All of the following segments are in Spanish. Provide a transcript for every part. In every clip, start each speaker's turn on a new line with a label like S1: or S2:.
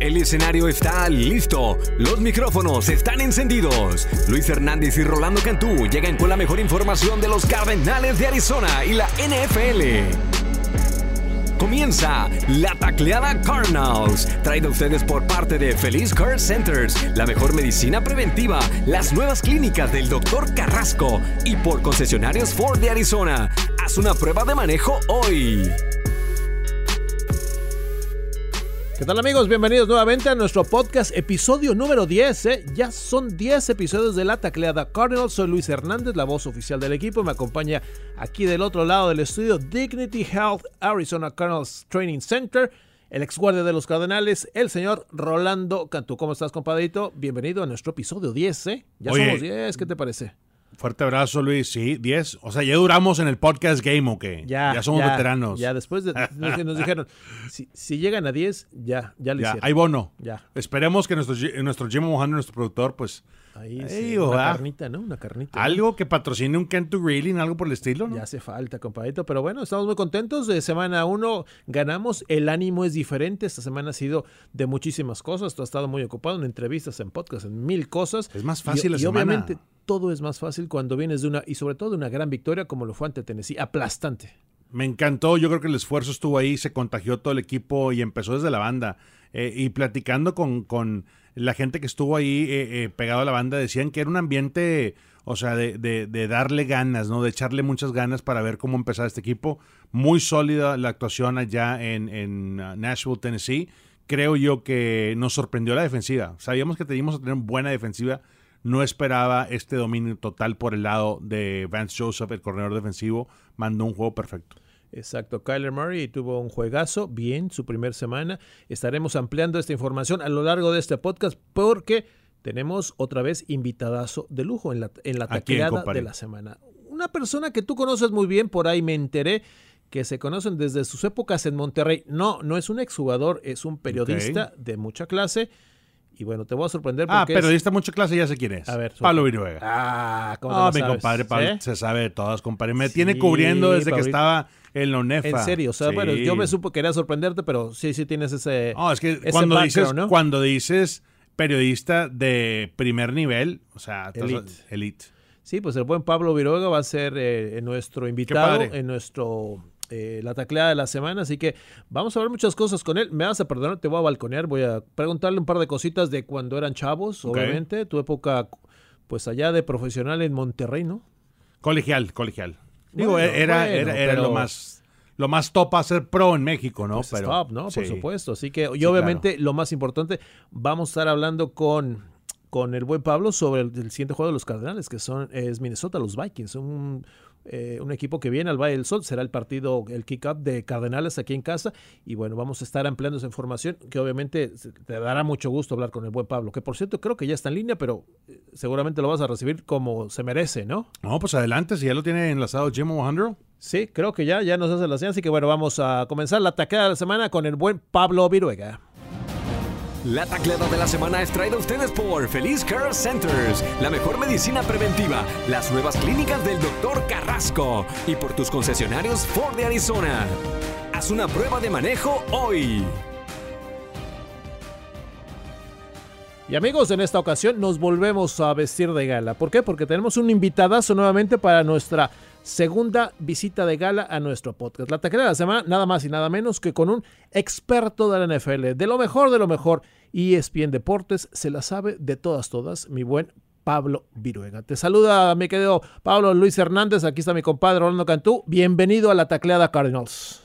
S1: El escenario está listo, los micrófonos están encendidos. Luis Hernández y Rolando Cantú llegan con la mejor información de los Cardenales de Arizona y la NFL. Comienza la tacleada Cardinals, traída a ustedes por parte de Feliz Care Centers, la mejor medicina preventiva, las nuevas clínicas del Dr. Carrasco y por concesionarios Ford de Arizona. Haz una prueba de manejo hoy.
S2: ¿Qué tal amigos? Bienvenidos nuevamente a nuestro podcast, episodio número 10. ¿eh? Ya son 10 episodios de la tacleada Cardinals. Soy Luis Hernández, la voz oficial del equipo. Me acompaña aquí del otro lado del estudio Dignity Health Arizona Cardinals Training Center. El ex guardia de los Cardenales, el señor Rolando Cantú. ¿Cómo estás, compadrito? Bienvenido a nuestro episodio 10, ¿eh? Ya
S3: Oye.
S2: somos 10, ¿qué te parece?
S3: Fuerte abrazo, Luis. Sí, 10. O sea, ya duramos en el podcast game, ¿o qué? Ya, somos veteranos.
S2: Ya, después de, nos, nos dijeron, si, si llegan a 10, ya, ya lo
S3: Ya,
S2: hicieron.
S3: hay bono.
S2: Ya.
S3: Esperemos que nuestro, nuestro Jim Mojano, nuestro productor, pues
S2: Ahí sí, una carnita, ¿no? Una carnita.
S3: algo que patrocine un Kentucky Grilling, algo por el estilo, ¿no?
S2: Ya hace falta, compadrito. Pero bueno, estamos muy contentos. De semana uno ganamos. El ánimo es diferente. Esta semana ha sido de muchísimas cosas. Tú has estado muy ocupado en entrevistas, en podcasts, en mil cosas.
S3: Es más fácil
S2: y,
S3: la
S2: y
S3: semana.
S2: obviamente todo es más fácil cuando vienes de una, y sobre todo de una gran victoria como lo fue ante Tennessee. Aplastante.
S3: Me encantó, yo creo que el esfuerzo estuvo ahí, se contagió todo el equipo y empezó desde la banda. Eh, y platicando con, con la gente que estuvo ahí eh, eh, pegado a la banda, decían que era un ambiente, o sea, de, de- de darle ganas, ¿no? De echarle muchas ganas para ver cómo empezar este equipo. Muy sólida la actuación allá en, en uh, Nashville, Tennessee. Creo yo que nos sorprendió la defensiva. Sabíamos que teníamos que tener buena defensiva. No esperaba este dominio total por el lado de Vance Joseph, el corredor defensivo. Mandó un juego perfecto.
S2: Exacto, Kyler Murray tuvo un juegazo, bien, su primer semana. Estaremos ampliando esta información a lo largo de este podcast porque tenemos otra vez invitadazo de lujo en la, en la
S3: ¿A quién,
S2: tacleada
S3: compadre?
S2: de la semana. Una persona que tú conoces muy bien, por ahí me enteré que se conocen desde sus épocas en Monterrey. No, no es un exjugador, es un periodista de mucha clase. Y bueno, te voy a sorprender
S3: Ah,
S2: porque es-
S3: periodista mucha clase, ya sé quién es.
S2: A ver,
S3: Pablo. Viruega.
S2: Ah, ¿cómo te
S3: Ah,
S2: lo
S3: mi
S2: sabes?
S3: compadre Pablo
S2: ¿Eh?
S3: se sabe de todas, compadre. Me
S2: Sí,
S3: tiene cubriendo desde que estaba en la UNEFA.
S2: En serio, o sea,
S3: Sí.
S2: bueno, yo me supo quería sorprenderte, pero sí, sí tienes ese...
S3: No, es que cuando dices,
S2: ¿no?
S3: cuando dices periodista de primer nivel, o sea, estás-
S2: Elite.
S3: elite.
S2: Sí, pues el buen Pablo Viruega va a ser eh, nuestro invitado en nuestro eh, la tacleada de la semana, así que vamos a ver muchas cosas con él. Me vas a perdonar, te voy a balconear, voy a preguntarle un par de cositas de cuando eran chavos, obviamente, tu época pues allá de profesional en Monterrey, ¿no?
S3: Colegial, colegial. Digo,
S2: Bueno,
S3: era,
S2: bueno,
S3: era, era
S2: pero-
S3: lo más lo más top a ser pro en México, ¿no?
S2: Pues es top, ¿no? Por supuesto. Así que, y obviamente, lo más importante, vamos a estar hablando con, con el buen Pablo sobre el, el siguiente juego de los Cardenales, que son es Minnesota, los Vikings. Un, eh, un equipo que viene al Valle del Sol. Será el partido, el kick-up de Cardenales aquí en casa. Y bueno, vamos a estar ampliando esa información, que obviamente te dará mucho gusto hablar con el buen Pablo, que por cierto creo que ya está en línea, pero eh, seguramente lo vas a recibir como se merece, ¿no?
S3: No, pues adelante, si ya lo tiene enlazado Jim Alejandro.
S2: Sí, creo que ya, ya nos hace la señal. Así que bueno, vamos a comenzar la tacada de la semana con el buen Pablo Viruega.
S1: La tacleada de la semana es traída a ustedes por Feliz Care Centers, la mejor medicina preventiva, las nuevas clínicas del Dr. Carrasco y por tus concesionarios Ford de Arizona. Haz una prueba de manejo hoy.
S2: Y amigos, en esta ocasión nos volvemos a vestir de gala. ¿Por qué? Porque tenemos un invitadazo nuevamente para nuestra segunda visita de gala a nuestro podcast. La taclea de la semana, nada más y nada menos que con un experto de la NFL, de lo mejor de lo mejor. E ESPN Deportes se la sabe de todas, todas, mi buen Pablo Viruega. Te saluda mi querido Pablo Luis Hernández. Aquí está mi compadre Rolando Cantú. Bienvenido a la tacleada Cardinals.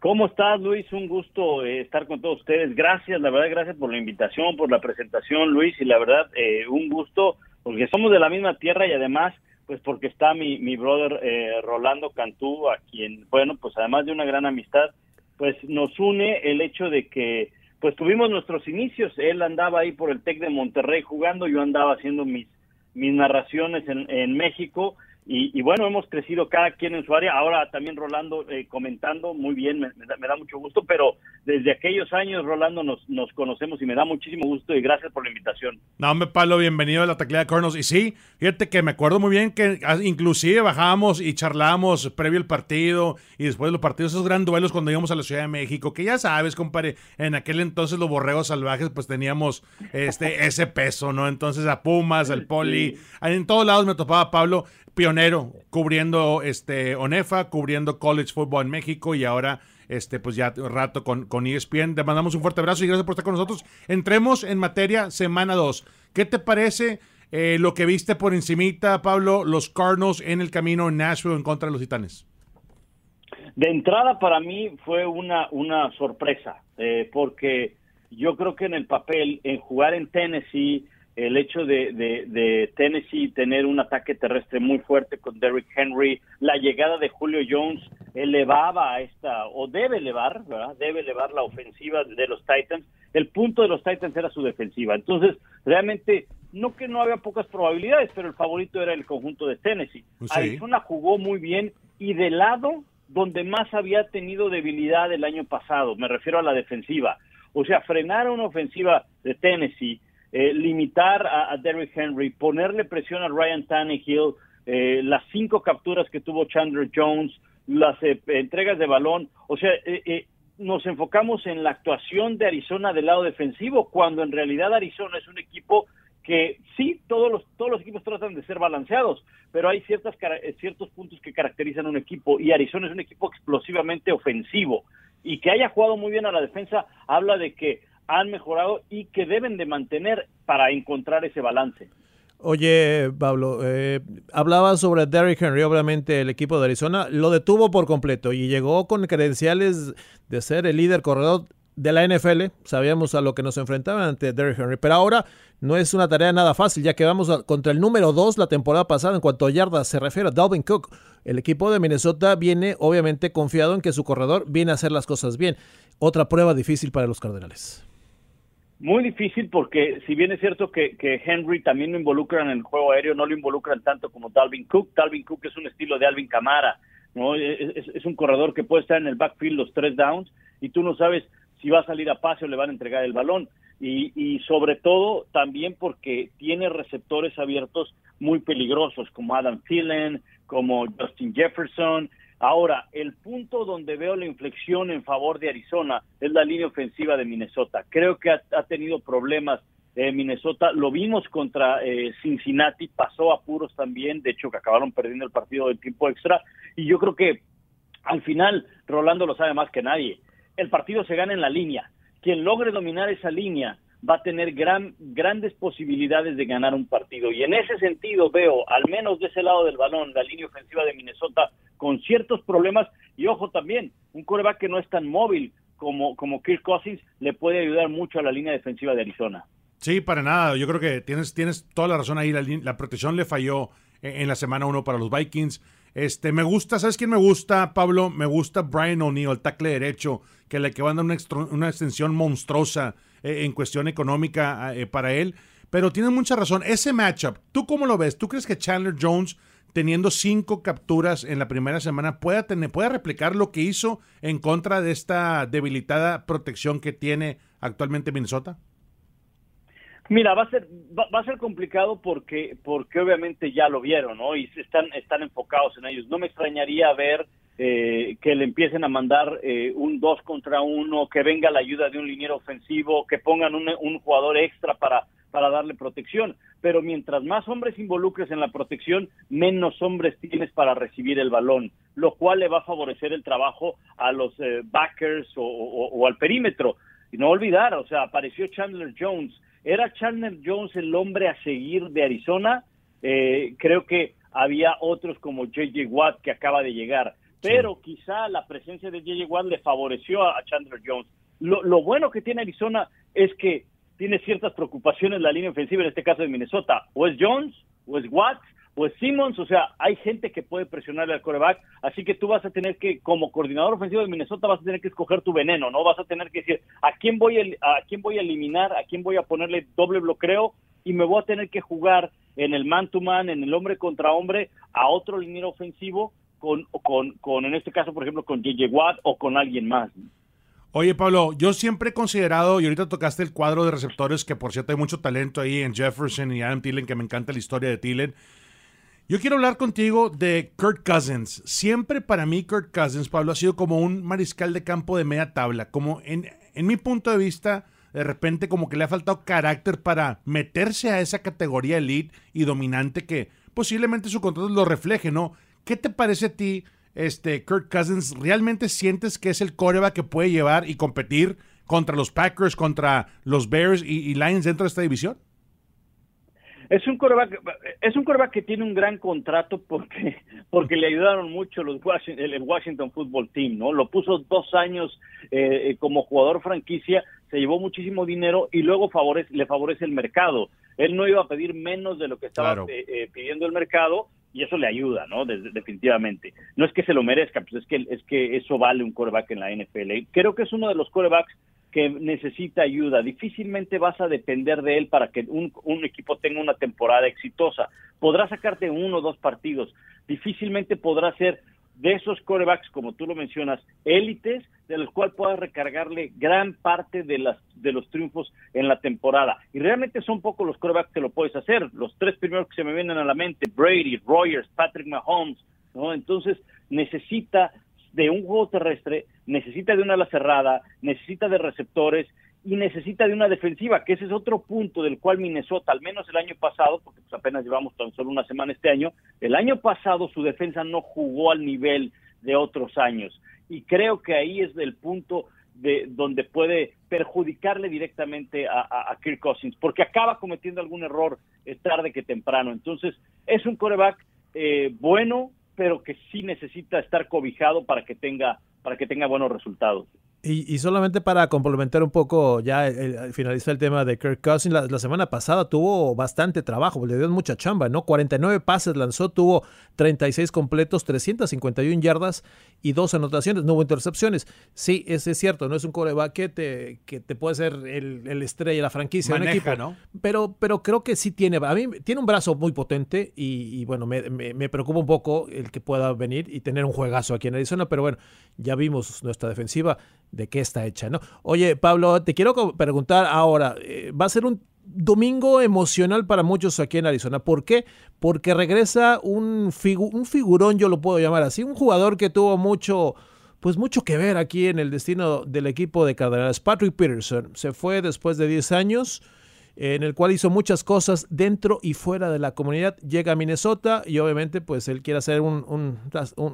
S4: ¿Cómo estás, Luis? Un gusto eh, estar con todos ustedes. Gracias, la verdad, gracias por la invitación, por la presentación, Luis, y la verdad, eh, un gusto, porque somos de la misma tierra y además, pues porque está mi, mi brother eh, Rolando Cantú, a quien, bueno, pues además de una gran amistad, pues nos une el hecho de que, pues tuvimos nuestros inicios, él andaba ahí por el TEC de Monterrey jugando, yo andaba haciendo mis, mis narraciones en, en México, y, bueno, hemos crecido cada quien en su área. Ahora también Rolando eh, comentando, muy bien, me, da, mucho gusto, pero desde aquellos años, Rolando, nos, nos conocemos y me da muchísimo gusto y gracias por la invitación.
S3: No, hombre, Pablo, bienvenido a la taclea de Cornos. Y sí, fíjate que me acuerdo muy bien que ah, inclusive bajábamos y charlábamos previo al partido y después de los partidos, esos gran duelos cuando íbamos a la Ciudad de México, que ya sabes, compadre, en aquel entonces los borregos salvajes pues teníamos este ese peso, ¿no? Entonces a Pumas, al Poli, en todos lados me topaba Pablo pionero cubriendo este ONEFA, cubriendo college football en México y ahora este pues ya rato con, con ESPN. Te mandamos un fuerte abrazo y gracias por estar con nosotros. Entremos en materia semana 2. ¿Qué te parece eh, lo que viste por encimita, Pablo, los Cardinals en el camino en Nashville en contra de los Titanes?
S4: De entrada para mí fue una, una sorpresa, eh, porque yo creo que en el papel, en jugar en Tennessee, el hecho de, de, Tennessee tener un ataque terrestre muy fuerte con Derrick Henry, la llegada de Julio Jones elevaba a esta, o debe elevar, ¿verdad? Debe elevar la ofensiva de los Titans. El punto de los Titans era su defensiva. Entonces, realmente, no que no había pocas probabilidades, pero el favorito era el conjunto de Tennessee. Sí. Arizona jugó muy bien y del lado donde más había tenido debilidad el año pasado, me refiero a la defensiva. O sea, frenar una ofensiva de Tennessee eh, limitar a, Derrick Henry, ponerle presión a Ryan Tannehill, eh, las cinco capturas que tuvo Chandler Jones, las eh, entregas de balón, o sea, nos enfocamos en la actuación de Arizona del lado defensivo, cuando en realidad Arizona es un equipo que sí, todos los, todos los equipos tratan de ser balanceados, pero hay ciertas, ciertos puntos que caracterizan un equipo y Arizona es un equipo explosivamente ofensivo. Y que haya jugado muy bien a la defensa habla de que han mejorado y que deben de mantener para encontrar ese balance.
S2: Oye, Pablo, eh, hablaba sobre Derrick Henry, obviamente el equipo de Arizona lo detuvo por completo y llegó con credenciales de ser el líder corredor de la NFL. Sabíamos a lo que nos enfrentaban ante Derrick Henry, pero ahora no es una tarea nada fácil, ya que vamos contra el número 2 la temporada pasada en cuanto a yardas se refiere, Dalvin Cook. El equipo de Minnesota viene obviamente confiado en que su corredor viene a hacer las cosas bien. Otra prueba difícil para los Cardenales.
S4: Muy difícil porque si bien es cierto que, Henry también lo involucran en el juego aéreo, no lo involucran tanto como Dalvin Cook. Dalvin Cook es un estilo de Alvin Camara, ¿no? Es, un corredor que puede estar en el backfield los tres downs y tú no sabes si va a salir a pase o le van a entregar el balón. Y, y sobre todo también porque tiene receptores abiertos muy peligrosos como Adam Thielen, como Justin Jefferson, Ahora, el punto donde veo la inflexión en favor de Arizona es la línea ofensiva de Minnesota. Creo que ha, tenido problemas eh, Minnesota. Lo vimos contra eh, Cincinnati, pasó a puros también, de hecho que acabaron perdiendo el partido del tiempo extra. Y yo creo que al final, Rolando lo sabe más que nadie, el partido se gana en la línea. Quien logre dominar esa línea va a tener gran, grandes posibilidades de ganar un partido. Y en ese sentido veo, al menos de ese lado del balón, la línea ofensiva de Minnesota con ciertos problemas. Y ojo también, un coreback que no es tan móvil como, como Kirk Cousins le puede ayudar mucho a la línea defensiva de Arizona.
S3: Sí, para nada. Yo creo que tienes, tienes toda la razón ahí. La, protección le falló en, la semana uno para los Vikings. Este, me gusta, ¿sabes quién me gusta, Pablo? Me gusta Brian O'Neill, el tackle derecho, que le que va a dar una, una extensión monstruosa eh, en cuestión económica eh, para él. Pero tiene mucha razón. Ese matchup, ¿tú cómo lo ves? ¿Tú crees que Chandler Jones, teniendo cinco capturas en la primera semana, pueda, tener, pueda replicar lo que hizo en contra de esta debilitada protección que tiene actualmente Minnesota?
S4: Mira, va a ser va, a ser complicado porque porque obviamente ya lo vieron, ¿no? Y están están enfocados en ellos. No me extrañaría ver eh, que le empiecen a mandar eh, un dos contra uno, que venga la ayuda de un liniero ofensivo, que pongan un, un jugador extra para, para darle protección. Pero mientras más hombres involucres en la protección, menos hombres tienes para recibir el balón, lo cual le va a favorecer el trabajo a los eh, backers o, o, al perímetro. Y no olvidar, o sea, apareció Chandler Jones. ¿Era Chandler Jones el hombre a seguir de Arizona? creo que había otros como JJ Watt que acaba de llegar pero quizá la presencia de J.J. Watt le favoreció a, Chandler Jones. Lo, bueno que tiene Arizona es que tiene ciertas preocupaciones la línea ofensiva, en este caso de Minnesota. O es Jones, o es Watts, o es Simmons, o sea, hay gente que puede presionarle al coreback, así que tú vas a tener que, como coordinador ofensivo de Minnesota, vas a tener que escoger tu veneno, ¿no? Vas a tener que decir, ¿a quién voy a, a quién voy a eliminar, a quién voy a ponerle doble bloqueo y me voy a tener que jugar en el man to man, en el hombre contra hombre, a otro liniero ofensivo con, con, con en este caso, por ejemplo, con JJ Watt o con alguien más.
S3: Oye, Pablo, yo siempre he considerado, y ahorita tocaste el cuadro de receptores, que por cierto hay mucho talento ahí en Jefferson y Adam Thielen, que me encanta la historia de Thielen. Yo quiero hablar contigo de Kurt Cousins. Siempre para mí Kurt Cousins, Pablo, ha sido como un mariscal de campo de media tabla. Como en, en mi punto de vista, de repente como que le ha faltado carácter para meterse a esa categoría elite y dominante que posiblemente su contrato lo refleje, ¿no? ¿Qué te parece a ti, este, Kirk Cousins? ¿Realmente sientes que es el coreback que puede llevar y competir contra los Packers, contra los Bears y, y Lions dentro de esta división?
S4: Es un coreback, es un coreback que tiene un gran contrato porque porque le ayudaron mucho los Washington, el Washington Football Team, ¿no? Lo puso dos años eh, eh, como jugador franquicia, se llevó muchísimo dinero y luego favorece, le favorece el mercado. Él no iba a pedir menos de lo que estaba eh, pidiendo el mercado y eso le ayuda, ¿no? definitivamente. No es que se lo merezca, pues es que es que eso vale un coreback en la NFL. Creo que es uno de los corebacks que necesita ayuda. Difícilmente vas a depender de él para que un, equipo tenga una temporada exitosa. Podrá sacarte uno o dos partidos. Difícilmente podrá ser de esos corebacks, como tú lo mencionas, élites, de los cuales puedas recargarle gran parte de, las, de los triunfos en la temporada. Y realmente son pocos los corebacks que lo puedes hacer. Los tres primeros que se me vienen a la mente, Brady, Rogers, Patrick Mahomes, ¿no? Entonces necesita de un juego terrestre, necesita de una ala cerrada, necesita de receptores y necesita de una defensiva, que ese es otro punto del cual Minnesota, al menos el año pasado, porque pues apenas llevamos tan solo una semana este año, el año pasado su defensa no jugó al nivel de otros años. Y creo que ahí es el punto de donde puede perjudicarle directamente a, Kirk Cousins, porque acaba cometiendo algún error tarde que temprano. Entonces, es un coreback eh, bueno, pero que sí necesita estar cobijado para que tenga para que tenga buenos resultados.
S2: Y, solamente para complementar un poco, ya el, finalizar el tema de Kirk Cousins, la, semana pasada tuvo bastante trabajo, le dio mucha chamba, ¿no? 49 pases lanzó, tuvo 36 completos, 351 yardas y dos anotaciones, no hubo intercepciones. Sí, es, es cierto, no es un coreback que te, que te puede ser el, el estrella, la franquicia
S3: Maneja,
S2: un equipo,
S3: ¿no?
S2: Pero, pero creo que sí tiene, a mí tiene un brazo muy potente y, bueno, me, me, me preocupa un poco el que pueda venir y tener un juegazo aquí en Arizona, pero bueno, ya vimos nuestra defensiva de qué está hecha, ¿no? Oye, Pablo, te quiero preguntar ahora, eh, va a ser un domingo emocional para muchos aquí en Arizona. ¿Por qué? Porque regresa un, un figurón, yo lo puedo llamar así, un jugador que tuvo mucho, pues mucho que ver aquí en el destino del equipo de Cardenales. Patrick Peterson se fue después de 10 años, en el cual hizo muchas cosas dentro y fuera de la comunidad. Llega a Minnesota y obviamente pues él quiere hacer un, un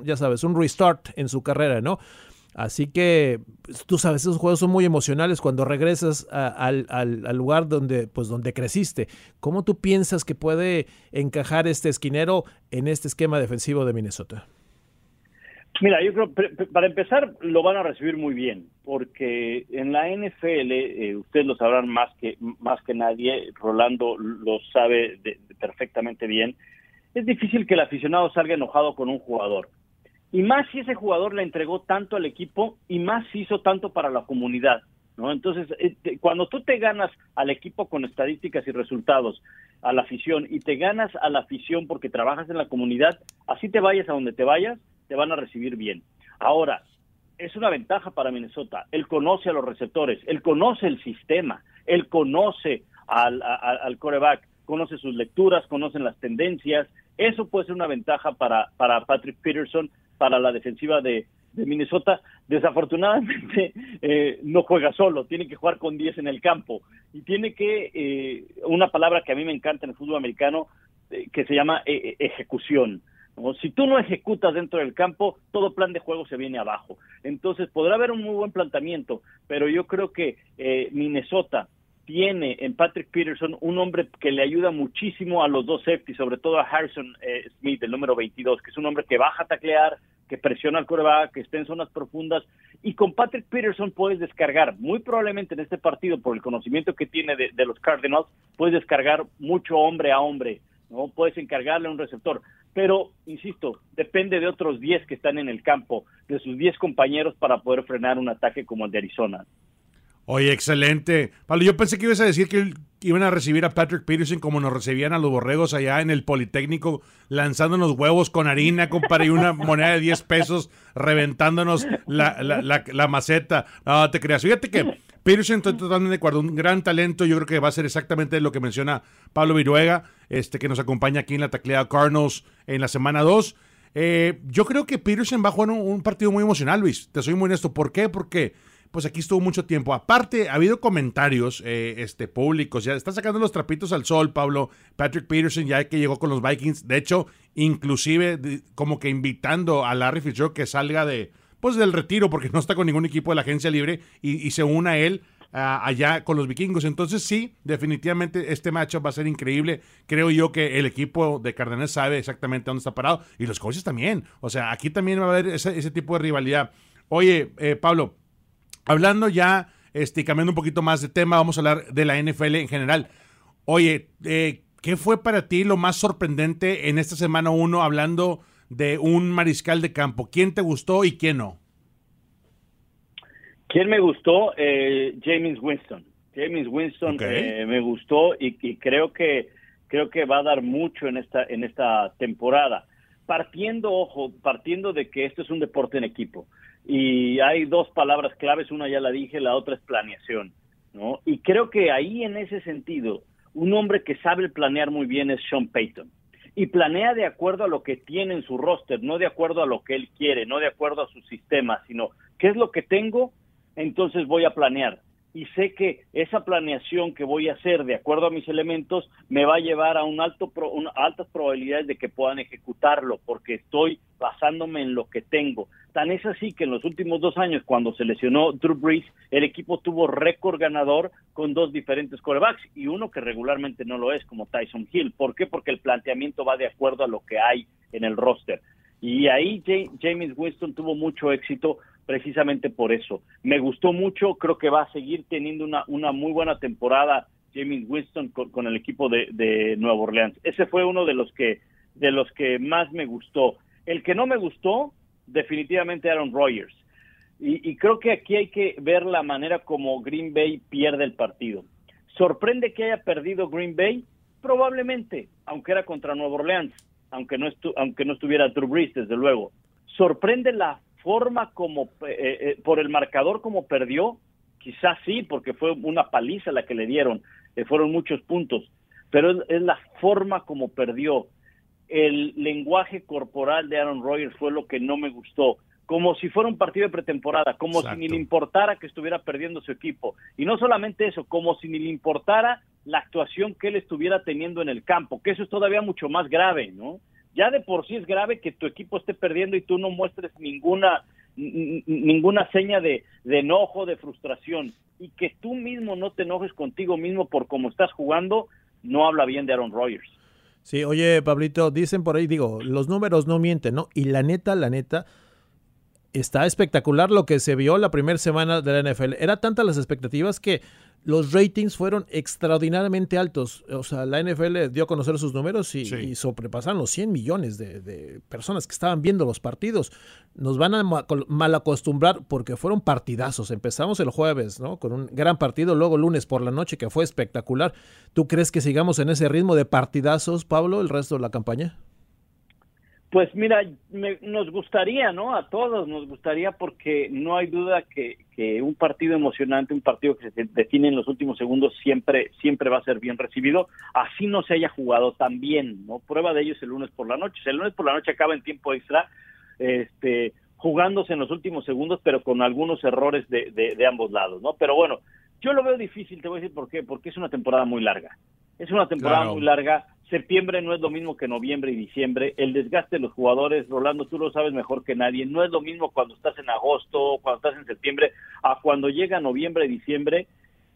S2: ya sabes, un restart en su carrera, ¿no? Así que pues, tú sabes, esos juegos son muy emocionales cuando regresas al, lugar donde, pues, donde creciste. ¿Cómo tú piensas que puede encajar este esquinero en este esquema defensivo de Minnesota?
S4: Mira, yo creo, para empezar, lo van a recibir muy bien, porque en la NFL, eh, ustedes lo sabrán más que, más que nadie, Rolando lo sabe perfectamente bien, es difícil que el aficionado salga enojado con un jugador y más si ese jugador le entregó tanto al equipo y más hizo tanto para la comunidad. ¿no? Entonces, eh, cuando tú te ganas al equipo con estadísticas y resultados, a la afición, y te ganas a la afición porque trabajas en la comunidad, así te vayas a donde te vayas, te van a recibir bien. Ahora, es una ventaja para Minnesota. Él conoce a los receptores, él conoce el sistema, él conoce al, al, coreback, conoce sus lecturas, conocen las tendencias. Eso puede ser una ventaja para, para Patrick Peterson para la defensiva de, Minnesota. Desafortunadamente eh, no juega solo, tiene que jugar con 10 en el campo y tiene que, eh, una palabra que a mí me encanta en el fútbol americano, eh, que se llama ejecución. Si tú no ejecutas dentro del campo, todo plan de juego se viene abajo. Entonces podrá haber un muy buen planteamiento, pero yo creo que Minnesota tiene en Patrick Peterson un hombre que le ayuda muchísimo a los dos safety, sobre todo a Harrison Smith, el número 22, que es un hombre que baja a taclear, que presiona al coreback, que esté en zonas profundas. Y con Patrick Peterson puedes descargar, muy probablemente en este partido, por el conocimiento que tiene de, los Cardinals, puedes descargar mucho hombre a hombre, ¿no? Puedes encargarle a un receptor. Pero, insisto, depende de otros 10 que están en el campo, de sus 10 compañeros para poder frenar un ataque como el de Arizona.
S3: Oye, excelente. Pablo, yo pensé que ibas a decir que iban a recibir a Patrick Peterson como nos recibían a los borregos allá en el Politécnico, lanzándonos huevos con harina, compadre, y una moneda de 10 pesos, reventándonos la, la, la, maceta. No, te creas. Fíjate que Peterson, estoy totalmente de acuerdo, un gran talento. Yo creo que va a ser exactamente lo que menciona Pablo Viruega, este, que nos acompaña aquí en la tacleada Cardinals en la semana 2. Eh, yo creo que Peterson va a jugar un, un, partido muy emocional, Luis. Te soy muy honesto. ¿Por qué? Porque pues aquí estuvo mucho tiempo. Aparte, ha habido comentarios eh, este, públicos, ya está sacando los trapitos al sol, Pablo. Patrick Peterson, ya que llegó con los Vikings, de hecho, inclusive como que invitando a Larry Fitzgerald que salga de, pues, del retiro, porque no está con ningún equipo de la agencia libre, y, se una a él allá con los vikingos. Entonces, sí, definitivamente este matchup va a ser increíble. Creo yo que el equipo de Cardenal sabe exactamente dónde está parado, y los coaches también. O sea, aquí también va a haber ese, tipo de rivalidad. Oye, eh, Pablo, Hablando ya, este, cambiando un poquito más de tema, vamos a hablar de la NFL en general. Oye, eh, ¿qué fue para ti lo más sorprendente en esta semana 1 hablando de un mariscal de campo? ¿Quién te gustó y quién no?
S4: ¿Quién me gustó? Eh, James Winston. James Winston eh, me gustó y, y, creo que creo que va a dar mucho en esta en esta temporada. Partiendo, ojo, partiendo de que esto es un deporte en equipo. Y hay dos palabras claves, una ya la dije, la otra es planeación, ¿no? Y creo que ahí en ese sentido, un hombre que sabe planear muy bien es Sean Payton. Y planea de acuerdo a lo que tiene en su roster, no de acuerdo a lo que él quiere, no de acuerdo a su sistema, sino qué es lo que tengo, entonces voy a planear y sé que esa planeación que voy a hacer de acuerdo a mis elementos me va a llevar a un alto altas probabilidades de que puedan ejecutarlo porque estoy basándome en lo que tengo. Tan es así que en los últimos dos años, cuando se lesionó Drew Brees, el equipo tuvo récord ganador con dos diferentes corebacks y uno que regularmente no lo es, como Tyson Hill. ¿Por qué? Porque el planteamiento va de acuerdo a lo que hay en el roster. Y ahí James Winston tuvo mucho éxito precisamente por eso. Me gustó mucho, creo que va a seguir teniendo una, una muy buena temporada James Winston con, el equipo de, de, Nueva Orleans. Ese fue uno de los que de los que más me gustó. El que no me gustó, definitivamente Aaron Rodgers. Y, creo que aquí hay que ver la manera como Green Bay pierde el partido. ¿Sorprende que haya perdido Green Bay? Probablemente, aunque era contra Nueva Orleans, aunque no, aunque no estuviera Drew Brees, desde luego. Sorprende la forma como, eh, eh, por el marcador como perdió, quizás sí, porque fue una paliza la que le dieron, eh, fueron muchos puntos, pero es, la forma como perdió. El lenguaje corporal de Aaron Rodgers fue lo que no me gustó, como si fuera un partido de pretemporada, como si ni le importara que estuviera perdiendo su equipo. Y no solamente eso, como si ni le importara la actuación que él estuviera teniendo en el campo, que eso es todavía mucho más grave, ¿no? Ya de por sí es grave que tu equipo esté perdiendo y tú no muestres ninguna ninguna seña de, enojo, de frustración y que tú mismo no te enojes contigo mismo por cómo estás jugando, no habla bien de Aaron Rodgers.
S2: Sí, oye, Pablito, dicen por ahí, digo, los números no mienten, ¿no? Y la neta, la neta, está espectacular lo que se vio la primera semana de la NFL. Era tantas las expectativas que los ratings fueron extraordinariamente altos. O sea, la NFL dio a conocer sus números y, sobrepasaron los 100 millones de, personas que estaban viendo los partidos. Nos van a mal acostumbrar porque fueron partidazos. Empezamos el jueves, ¿no? Con un gran partido, luego lunes por la noche que fue espectacular. ¿Tú crees que sigamos en ese ritmo de partidazos, Pablo, el resto de la campaña?
S4: Pues mira, nos gustaría, ¿no? A todos nos gustaría porque no hay duda que, que, un partido emocionante, un partido que se define en los últimos segundos siempre siempre va a ser bien recibido, así no se haya jugado tan bien, ¿no? Prueba de ello es el lunes por la noche. El lunes por la noche acaba en tiempo extra, este, jugándose en los últimos segundos, pero con algunos errores de, de ambos lados, ¿no? Pero bueno, yo lo veo difícil, te voy a decir por qué, porque es una temporada muy larga. Es una temporada muy larga. Septiembre no es lo mismo que noviembre y diciembre. El desgaste de los jugadores, Rolando, tú lo sabes mejor que nadie. No es lo mismo cuando estás en agosto, cuando estás en septiembre, a cuando llega noviembre y diciembre.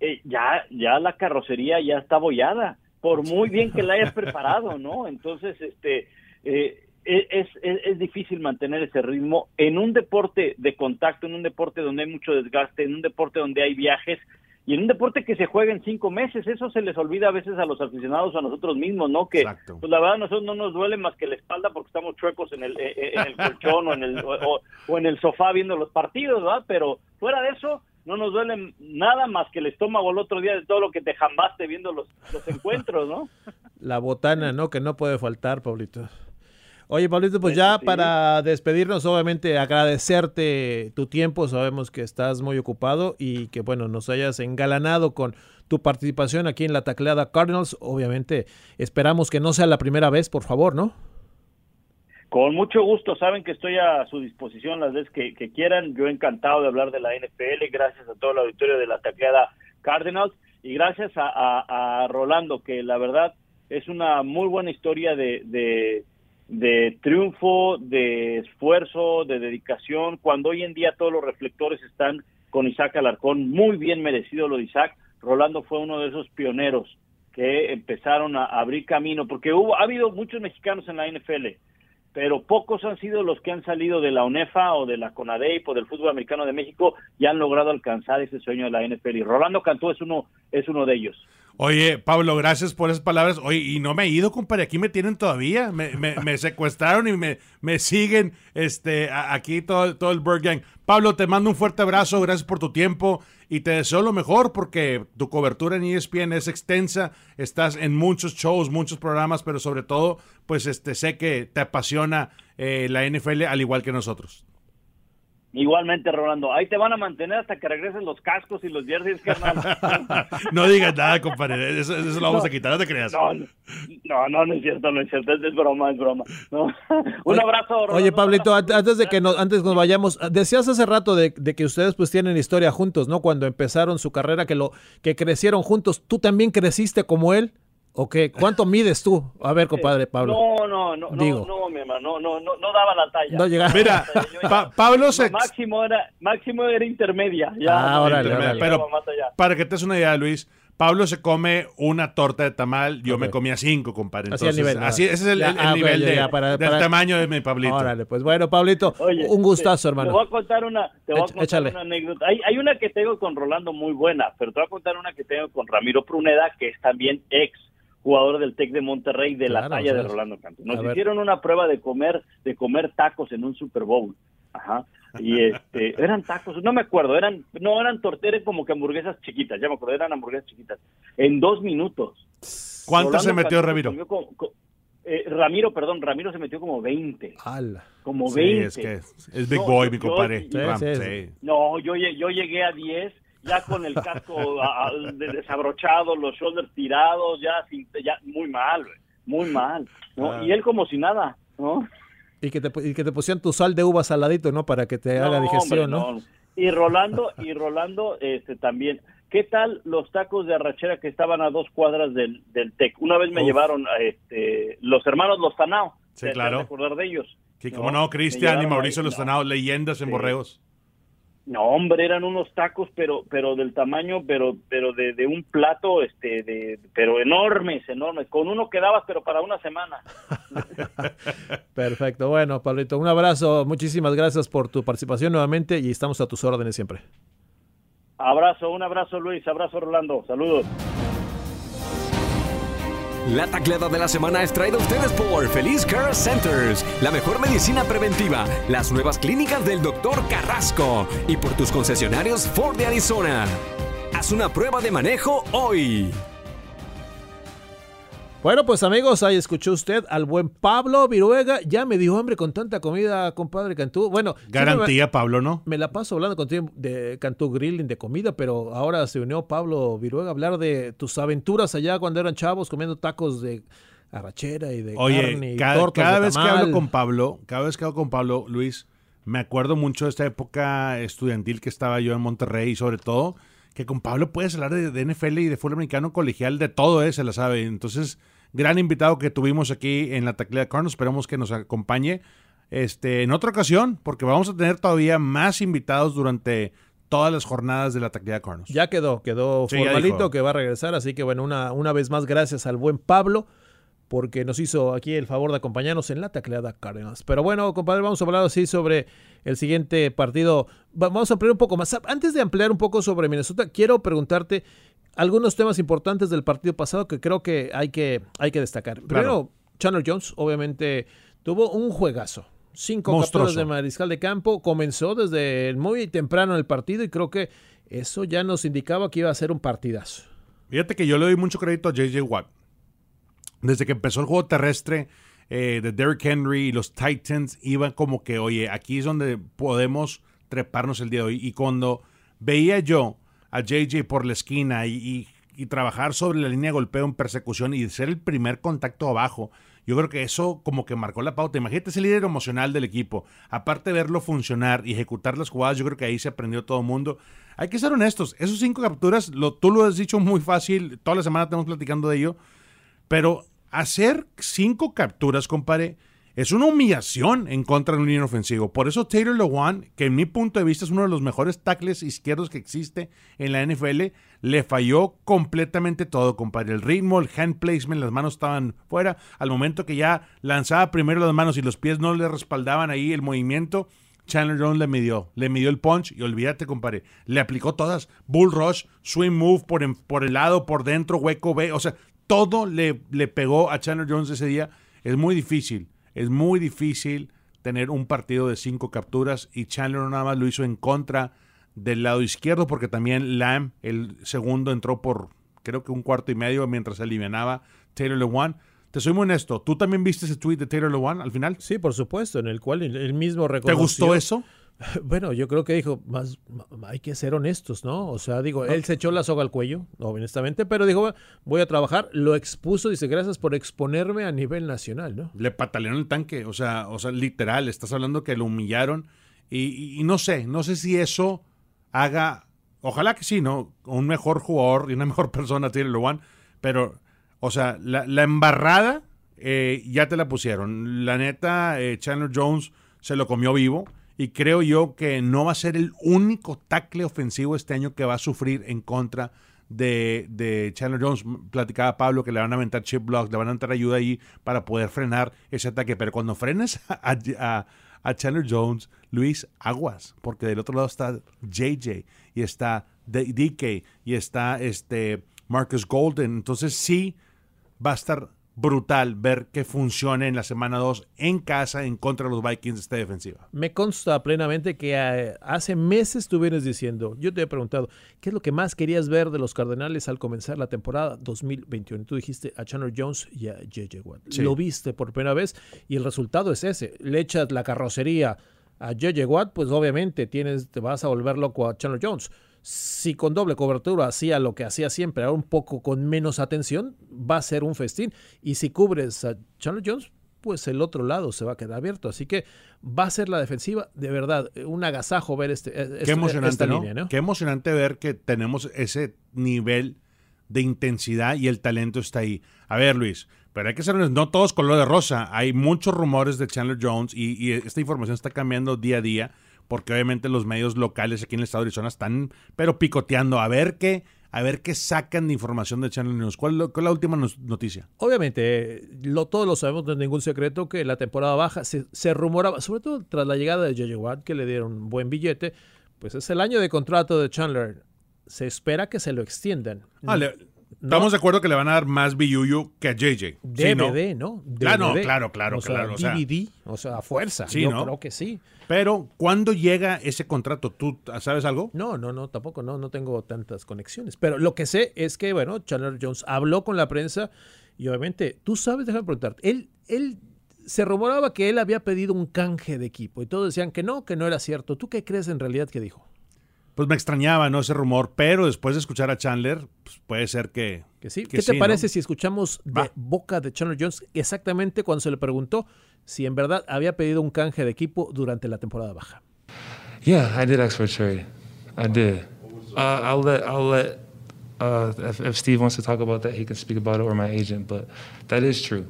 S4: Eh, ya, ya la carrocería ya está bollada, por muy bien que la hayas preparado, ¿no? Entonces, este, eh, e, es, es, es, difícil mantener ese ritmo en un deporte de contacto, en un deporte donde hay mucho desgaste, en un deporte donde hay viajes, y en un deporte que se juega en cinco meses, eso se les olvida a veces a los aficionados o a nosotros mismos, ¿no? Que pues la verdad a nosotros no nos duele más que la espalda porque estamos chuecos en el, eh, eh, en el colchón o en el, o, en el sofá viendo los partidos, ¿verdad? Pero fuera de eso, no nos duele nada más que el estómago el otro día de todo lo que te jambaste viendo los, los encuentros, ¿no?
S2: La botana, ¿no? Que no puede faltar, Pablito. Oye, Pablito, pues ya para despedirnos, obviamente agradecerte tu tiempo. Sabemos que estás muy ocupado y que, bueno, nos hayas engalanado con tu participación aquí en la tacleada Cardinals. Obviamente esperamos que no sea la primera vez, por favor, ¿no?
S4: Con mucho gusto, saben que estoy a su disposición las veces que, quieran. Yo encantado de hablar de la NFL, gracias a todo el auditorio de la tacleada Cardinals y gracias a, Rolando, que la verdad es una muy buena historia de de triunfo, de esfuerzo, de dedicación, cuando hoy en día todos los reflectores están con Isaac Alarcón, muy bien merecido lo de Isaac, Rolando fue uno de esos pioneros que empezaron a abrir camino, porque hubo, ha habido muchos mexicanos en la NFL, pero pocos han sido los que han salido de la UNEFA o de la CONADEIP o del fútbol americano de México y han logrado alcanzar ese sueño de la NFL. Y Rolando Cantú es uno, es uno de ellos.
S3: Oye, Pablo, gracias por esas palabras. Oye, y no me he ido, compadre, aquí me tienen todavía. Me, me, secuestraron y me, me siguen este, aquí todo, todo el Bird Gang. Pablo, te mando un fuerte abrazo, gracias por tu tiempo y te deseo lo mejor porque tu cobertura en ESPN es extensa, estás en muchos shows, muchos programas, pero sobre todo, pues este, sé que te apasiona eh, la NFL al igual que nosotros.
S4: Igualmente, Rolando. Ahí te van a mantener hasta que regresen los cascos y los jerseys, carnal.
S3: no digas nada, compadre. Eso, lo vamos a quitar, no te creas.
S4: No, no, no, es cierto, no es cierto. Es, broma, es broma. Un abrazo,
S2: Rolando. Oye, Pablito, antes de que nos, antes nos vayamos, decías hace rato de, que ustedes pues tienen historia juntos, ¿no? Cuando empezaron su carrera, que, lo, que crecieron juntos. ¿Tú también creciste como él? ¿O qué? ¿Cuánto mides tú? A ver, compadre Pablo.
S4: No, no, no, Digo. no, mi hermano, no, no, no, daba la talla.
S3: No llegaba. Mira, Pablo se...
S4: Máximo era, máximo era intermedia.
S2: Ya, ah,
S3: Pero para que te des una idea, Luis, Pablo se come una torta de tamal, yo me comía cinco, compadre. Entonces, así, nivel, así ese es el, el, ah, nivel de, del tamaño de mi Pablito.
S2: Órale, pues bueno, Pablito, un gustazo, hermano.
S4: Te voy a contar una, te voy a contar una anécdota. Hay, hay una que tengo con Rolando muy buena, pero te voy a contar una que tengo con Ramiro Pruneda, que es también ex jugador del Tec de Monterrey de la talla de Rolando Cantos. Nos hicieron una prueba de comer de comer tacos en un Super Bowl. Ajá. Y este, eran tacos, no me acuerdo, eran no eran torteras como que hamburguesas chiquitas, ya me acuerdo, eran hamburguesas chiquitas. En dos minutos.
S3: ¿Cuánto se metió Ramiro?
S4: Eh, Ramiro, perdón, Ramiro se metió como 20. Como 20.
S3: es que es, Big Boy, mi compadre.
S4: no, yo, yo llegué a 10 ya con el casco desabrochado, los shoulders tirados, ya, ya muy mal, muy mal, ¿no? Ah. Y él como si nada, ¿no?
S2: Y que, te, y que te pusieran tu sal de uva saladito, ¿no? Para que te haga digestión, ¿no?
S4: Y Rolando, y Rolando, este también. ¿Qué tal los tacos de arrachera que estaban a dos cuadras del, del TEC? Una vez me llevaron a este, los hermanos Los Tanao.
S3: Sí, claro.
S4: acordar de ellos.
S3: Sí, como no, Cristian y Mauricio Los Tanao, leyendas en borreos.
S4: No, hombre, eran unos tacos, pero, pero del tamaño, pero, pero de, de, un plato, este, de, pero enormes, enormes. Con uno quedabas, pero para una semana.
S2: Perfecto. Bueno, Pablito, un abrazo. Muchísimas gracias por tu participación nuevamente y estamos a tus órdenes siempre.
S4: Abrazo, un abrazo, Luis. Abrazo, Rolando. Saludos.
S1: La tacleada de la semana es traída a ustedes por Feliz Care Centers, la mejor medicina preventiva, las nuevas clínicas del Dr. Carrasco y por tus concesionarios Ford de Arizona. Haz una prueba de manejo hoy.
S2: Bueno, pues amigos, ahí escuchó usted al buen Pablo Viruega. Ya me dio hambre con tanta comida, compadre Cantú. Bueno,
S3: garantía, Pablo, ¿no?
S2: Me la paso hablando contigo de Cantú Grilling, de comida, pero ahora se unió Pablo Viruega a hablar de tus aventuras allá cuando eran chavos comiendo tacos de arrachera y de
S3: Oye, cada, cada vez que hablo con Pablo, cada vez que hablo con Pablo, Luis, me acuerdo mucho de esta época estudiantil que estaba yo en Monterrey y sobre todo que con Pablo puedes hablar de, NFL y de fútbol americano colegial, de todo, ¿eh? se la sabe. Entonces, gran invitado que tuvimos aquí en la de Cardinals. Esperamos que nos acompañe este, en otra ocasión, porque vamos a tener todavía más invitados durante todas las jornadas de la de Cardinals.
S2: Ya quedó, quedó formalito que va a regresar, así que bueno, una, una vez más gracias al buen Pablo porque nos hizo aquí el favor de acompañarnos en la tacleada Cardinals. Pero bueno, compadre, vamos a hablar así sobre el siguiente partido. Vamos a ampliar un poco más. Antes de ampliar un poco sobre Minnesota, quiero preguntarte algunos temas importantes del partido pasado que creo que hay que, hay que destacar. Primero, Chandler Jones obviamente tuvo un juegazo. Cinco
S3: Monstruoso.
S2: capturas de mariscal de campo. Comenzó desde muy temprano el partido y creo que eso ya nos indicaba que iba a ser un partidazo.
S3: Fíjate que yo le doy mucho crédito a JJ Watt. Desde que empezó el juego terrestre eh, de Derrick Henry y los Titans, iban como que, oye, aquí es donde podemos treparnos el día de hoy. Y cuando veía yo a JJ por la esquina y, trabajar sobre la línea de golpeo en persecución y ser el primer contacto abajo, yo creo que eso como que marcó la pauta. Imagínate ese líder emocional del equipo. Aparte de verlo funcionar y ejecutar las jugadas, yo creo que ahí se aprendió todo el mundo. Hay que ser honestos. Esos cinco capturas, lo, tú lo has dicho muy fácil. Toda la semana estamos platicando de ello. Pero hacer cinco capturas, compadre, es una humillación en contra de un línea ofensivo. Por eso Taylor Lewan, que en mi punto de vista es uno de los mejores tackles izquierdos que existe en la NFL, le falló completamente todo, compadre. El ritmo, el hand placement, las manos estaban fuera. Al momento que ya lanzaba primero las manos y los pies no le respaldaban ahí el movimiento, Chandler Jones le midió, le midió el punch y olvídate, compadre, le aplicó todas. Bull rush, swing move por, en- por el lado, por dentro, hueco B, o sea, todo le, le pegó a Chandler Jones ese día. Es muy difícil, es muy difícil tener un partido de cinco capturas y Chandler nada más lo hizo en contra del lado izquierdo porque también Lamb, el segundo, entró por creo que un cuarto y medio mientras se alivianaba Taylor Lewan. Te soy muy honesto, ¿tú también viste ese tweet de Taylor Lewan al final?
S2: Sí, por supuesto, en el cual él mismo
S3: ¿Te
S2: reconoció.
S3: gustó eso?
S2: Bueno, yo creo que dijo, más hay que ser honestos, ¿no? O sea, digo, él se echó la soga al cuello, honestamente, pero dijo, "Bueno, voy a trabajar, lo expuso, dice, gracias por exponerme a nivel nacional, ¿no?
S3: le patalearon el tanque, o sea, o sea, literal, estás hablando que lo humillaron y, y- y no sé, no sé si eso haga, ojalá que sí, ¿no? Un mejor jugador y una mejor persona tiene Lewan, pero, o sea, la, la embarrada eh, ya te la pusieron. La neta, eh, Chandler Jones se lo comió vivo y creo yo que no va a ser el único tackle ofensivo este año que va a sufrir en contra de, de Chandler Jones. Platicaba Pablo que le van a aventar chip blocks, le van a aventar ayuda ahí para poder frenar ese ataque. Pero cuando frenes a, a- Chandler Jones, Luis, aguas, porque del otro lado está JJ y está DK y está este Marcus Golden. Entonces sí va a estar brutal ver que funcione en la semana 2 en casa en contra de los Vikings esta defensiva.
S2: Me consta plenamente que eh, hace meses tú vienes diciendo, yo te he preguntado, ¿qué es lo que más querías ver de los Cardenales al comenzar la temporada 2021? Y tú dijiste a Chandler Jones y a JJ Watt.
S3: Sí.
S2: Lo viste por primera vez y el resultado es ese. Le echas la carrocería a JJ Watt, pues obviamente tienes, te vas a volver loco a Chandler Jones. Si con doble cobertura hacía lo que hacía siempre, ahora un poco con menos atención, va a ser un festín. Y si cubres a Chandler Jones, pues el otro lado se va a quedar abierto. Así que va a ser la defensiva, de verdad, un agasajo ver este, este-
S3: Qué emocionante,
S2: esta
S3: ¿no?
S2: línea, ¿no?
S3: Qué emocionante ver que tenemos ese nivel de intensidad y el talento está ahí. A ver, Luis, pero hay que ser no todos color de rosa. Hay muchos rumores de Chandler Jones y, y esta información está cambiando día a día porque obviamente los medios locales aquí en el estado de Arizona están pero picoteando a ver qué a ver qué sacan de información de Chandler Jones. ¿Cuál, cuál es la última noticia?
S2: Obviamente, lo, todos lo sabemos, no es ningún secreto que la temporada baja se, se rumoraba, sobre todo tras la llegada de JJ Watt, que le dieron un buen billete, pues es el año de contrato de Chandler. Se espera que se lo extiendan.
S3: Ah, le- Estamos de acuerdo que le van a dar más BUU que a JJ. Sí, ¿no?
S2: DVD, ¿no?
S3: Claro,
S2: DVD.
S3: claro, claro,
S2: o
S3: claro, sea.
S2: DVD, o sea, a fuerza.
S3: Sí,
S2: Yo
S3: ¿no?
S2: creo que sí.
S3: Pero, ¿cuándo llega ese contrato? ¿Tú sabes algo?
S2: No, no, no, tampoco, no, no tengo tantas conexiones. Pero lo que sé es que, bueno, Chandler Jones habló con la prensa y obviamente, tú sabes, déjame preguntarte, él, él se rumoraba que él había pedido un canje de equipo y todos decían que no, que no era cierto. ¿Tú qué crees en realidad que dijo?
S3: Pues me extrañaba, ¿no? Ese rumor, pero después de escuchar a Chandler, pues puede ser que...
S2: Que sí.
S3: que
S2: ¿Qué te
S3: sí,
S2: parece
S3: ¿no?
S2: si escuchamos de
S3: Va.
S2: boca de Chandler Jones exactamente cuando se le preguntó si en verdad había pedido un canje de equipo durante la temporada baja?
S5: Yeah, I did ask for a trade. I did. Uh, I'll let I'll let uh, if, if Steve wants to talk about that, he can speak about it or my agent. But that is true.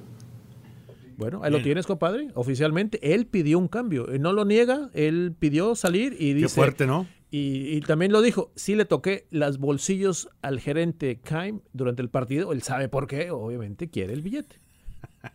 S2: Bueno, ahí lo tienes, compadre. Oficialmente, él pidió un cambio. Eh, No lo niega, él pidió salir y
S3: Qué
S2: dice...
S3: fuerte, ¿no?
S2: Y, y también lo dijo, sí le toqué las bolsillos al gerente Kaim durante el partido. Él sabe por qué, obviamente quiere el billete.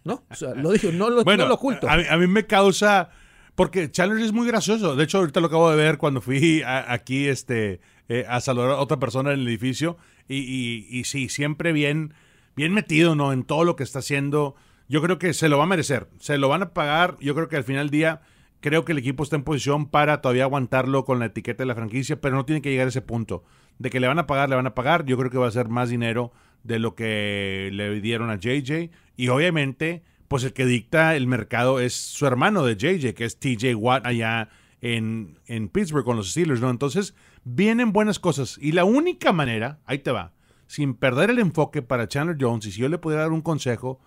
S2: ¿No? O sea, lo dijo, no lo,
S3: Bueno,
S2: no lo oculto.
S3: A, mí- a mí me causa... Porque Chandler es muy gracioso. De hecho, ahorita lo acabo de ver cuando fui a- aquí este, eh, a saludar a otra persona en el edificio. Y, y- y sí, siempre bien, bien metido, ¿no? En todo lo que está haciendo. Yo creo que se lo va a merecer. Se lo van a pagar. Yo creo que al final del día Creo que el equipo está en posición para todavía aguantarlo con la etiqueta de la franquicia, pero no tiene que llegar a ese punto. De que le van a pagar, le van a pagar. Yo creo que va a ser más dinero de lo que le dieron a JJ. Y obviamente, pues el que dicta el mercado es su hermano de JJ, que es TJ Watt allá en, en Pittsburgh con los Steelers, ¿no? Entonces, vienen buenas cosas. Y la única manera, ahí te va, sin perder el enfoque para Chandler Jones, y si yo le pudiera dar un consejo,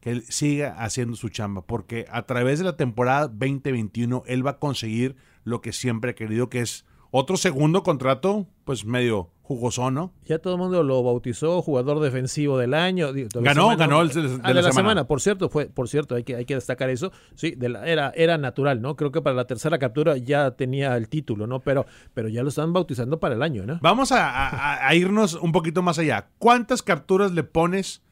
S3: que él siga haciendo su chamba, porque a través de la temporada 2021 él va a conseguir lo que siempre ha querido, que es otro segundo contrato, pues medio jugoso, ¿no?
S2: Ya todo el mundo lo bautizó jugador defensivo del año. De
S3: ganó, ganó el de,
S2: ah, de, la, semana. Por cierto, fue, por cierto, hay que, hay que destacar eso. Sí, de la, era, era natural, ¿no? Creo que para la tercera captura ya tenía el título, ¿no? Pero, pero ya lo están bautizando para el año, ¿no?
S3: Vamos a, a irnos un poquito más allá. ¿Cuántas capturas le pones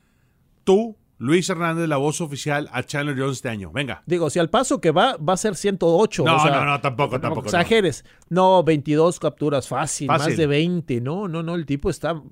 S3: tú Luis Hernández, la voz oficial a Chandler Jones este año. Venga.
S2: Digo, si al paso que va, va a ser 108.
S3: No, no, no, tampoco, tampoco.
S2: Exageres. No. 22 capturas fácil, más de 20. No, no, no, el tipo está,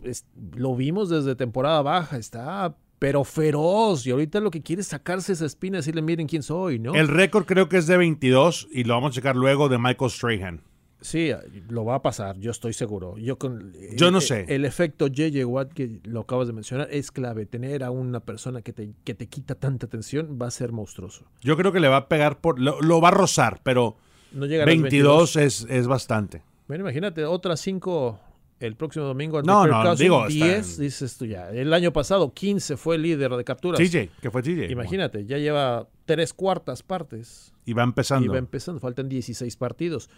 S2: lo vimos desde temporada baja, está pero feroz. Y ahorita lo que quiere es sacarse esa espina y decirle, miren quién soy, ¿no?
S3: El récord creo que es de 22 y lo vamos a checar luego de Michael Strahan.
S2: Sí, lo va a pasar, yo estoy seguro. Yo, con,
S3: yo no sé.
S2: El, efecto JJ Watt que lo acabas de mencionar es clave. Tener a una persona que te, que te quita tanta atención va a ser monstruoso.
S3: Yo creo que le va a pegar por. Lo, va a rozar, pero no 22, Es, es bastante.
S2: Bueno, imagínate, otras 5 el próximo domingo.
S3: No, no, digo.
S2: 10, dices tú ya. El año pasado 15 fue el líder de capturas.
S3: TJ, que fue TJ.
S2: Imagínate, ya lleva tres cuartas partes.
S3: Y va empezando.
S2: Y va empezando, faltan 16 partidos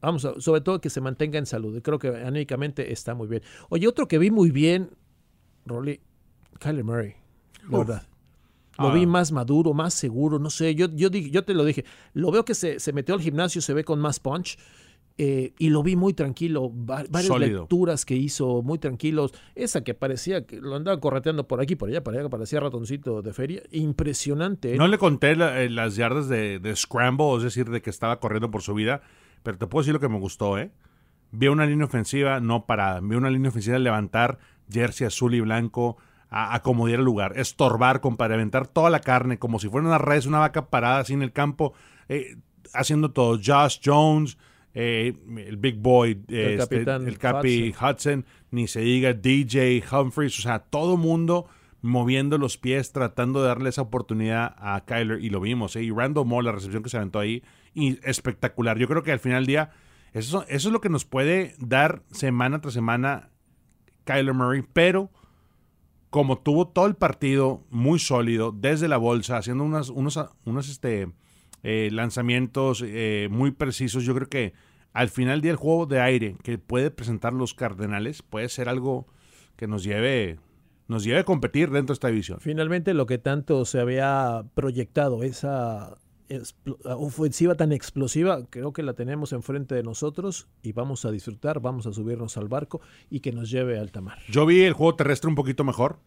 S2: vamos, sobre todo que se mantenga en salud. Y creo que anímicamente está muy bien. Oye, otro que vi muy bien, Rolly, Kyler Murray, la verdad. Lo vi ah. más maduro, más seguro, no sé, yo, yo, yo te lo dije, lo veo que se, se metió al gimnasio, se ve con más punch. Eh, y lo vi muy tranquilo, varias lecturas que hizo muy tranquilos. Esa que parecía que lo andaba correteando por aquí, por allá, para allá, parecía ratoncito de feria. Impresionante.
S3: ¿eh? No le conté eh, las yardas de, de, scramble, es decir, de que estaba corriendo por su vida. Pero te puedo decir lo que me gustó, ¿eh? Vi una línea ofensiva no parada. Vi una línea ofensiva levantar jersey azul y blanco, a acomodar el lugar, estorbar, compadre, aventar toda la carne, como si fuera una red, una vaca parada así en el campo, eh, haciendo todo. Josh Jones, eh, el Big Boy, el, este, el Capi Hudson. ni se diga DJ Humphries, o sea, todo mundo moviendo los pies, tratando de darle esa oportunidad a Kyler, y lo vimos, ¿eh? y Randall Moore, la recepción que se aventó ahí, espectacular. Yo creo que al final del día, eso, es lo que nos puede dar semana tras semana Kyler Murray, pero como tuvo todo el partido muy sólido, desde la bolsa, haciendo unos, unos este, eh, lanzamientos eh, muy precisos, yo creo que al final del día el juego de aire que puede presentar los Cardenales puede ser algo que nos lleve nos lleve a competir dentro de esta división.
S2: Finalmente, lo que tanto se había proyectado, esa ofensiva tan explosiva, creo que la tenemos enfrente de nosotros y vamos a disfrutar, vamos a subirnos al barco y que nos lleve a alta mar.
S3: Yo vi el juego terrestre un poquito mejor.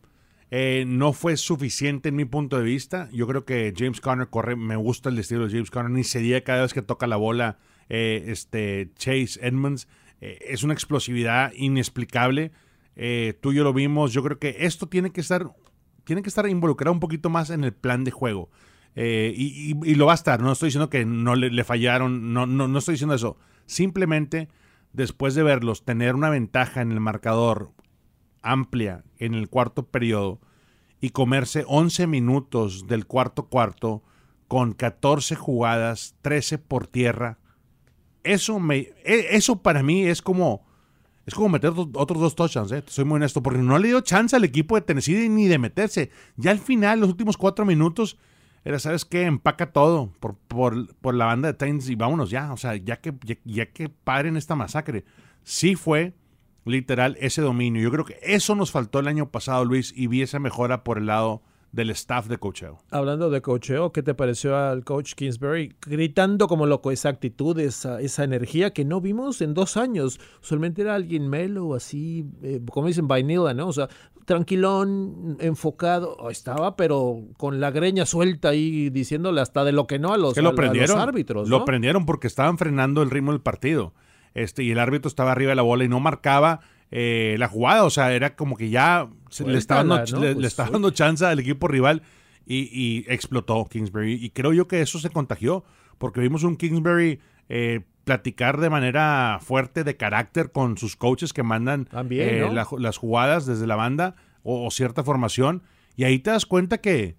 S3: Eh, no fue suficiente en mi punto de vista. Yo creo que James Conner corre, me gusta el estilo de James Conner, ni sería cada vez que toca la bola eh, este Chase Edmonds. Eh, es una explosividad inexplicable. tú y yo lo vimos. Yo creo que esto tiene que estar, tiene que estar involucrado un poquito más en el plan de juego. Eh, y, lo va a estar. No estoy diciendo que no le, fallaron, no, no, no, estoy diciendo eso. Simplemente, después de verlos tener una ventaja en el marcador amplia en el cuarto periodo y comerse 11 minutos del cuarto cuarto con 14 jugadas, 13 por tierra, eso, me, e, eso para mí es como... Es como meter otros dos touchdowns, ¿eh? soy muy honesto, porque no le dio chance al equipo de Tennessee ni de meterse. Ya al final, los últimos cuatro minutos, era, ¿sabes qué? Empaca todo por, por, la banda de Titans y vámonos ya. O sea, ya que, ya, que paren esta masacre. Sí fue literal ese dominio. Yo creo que eso nos faltó el año pasado, Luis, y vi esa mejora por el lado del staff de cocheo.
S2: Hablando de cocheo, ¿qué te pareció al coach Kingsbury gritando como loco esa actitud, esa, esa energía que no vimos en dos años? Usualmente era alguien melo, así, eh, como dicen, vainilla, ¿no? O sea, tranquilón, enfocado, estaba, pero con la greña suelta ahí diciéndole hasta de lo que no a los,
S3: lo
S2: árbitros.
S3: Lo prendieron porque estaban frenando el ritmo del partido. Este, y el árbitro estaba arriba de la bola y no marcaba eh, la jugada, o sea, era como que ya le, estaba dando, le, pues dando chance al equipo rival y, explotó Kingsbury. Y creo yo que eso se contagió, porque vimos un Kingsbury eh, platicar de manera fuerte, de carácter, con sus coaches que mandan
S2: También,
S3: eh,
S2: ¿no?
S3: la- las jugadas desde la banda o, o cierta formación. Y ahí te das cuenta que,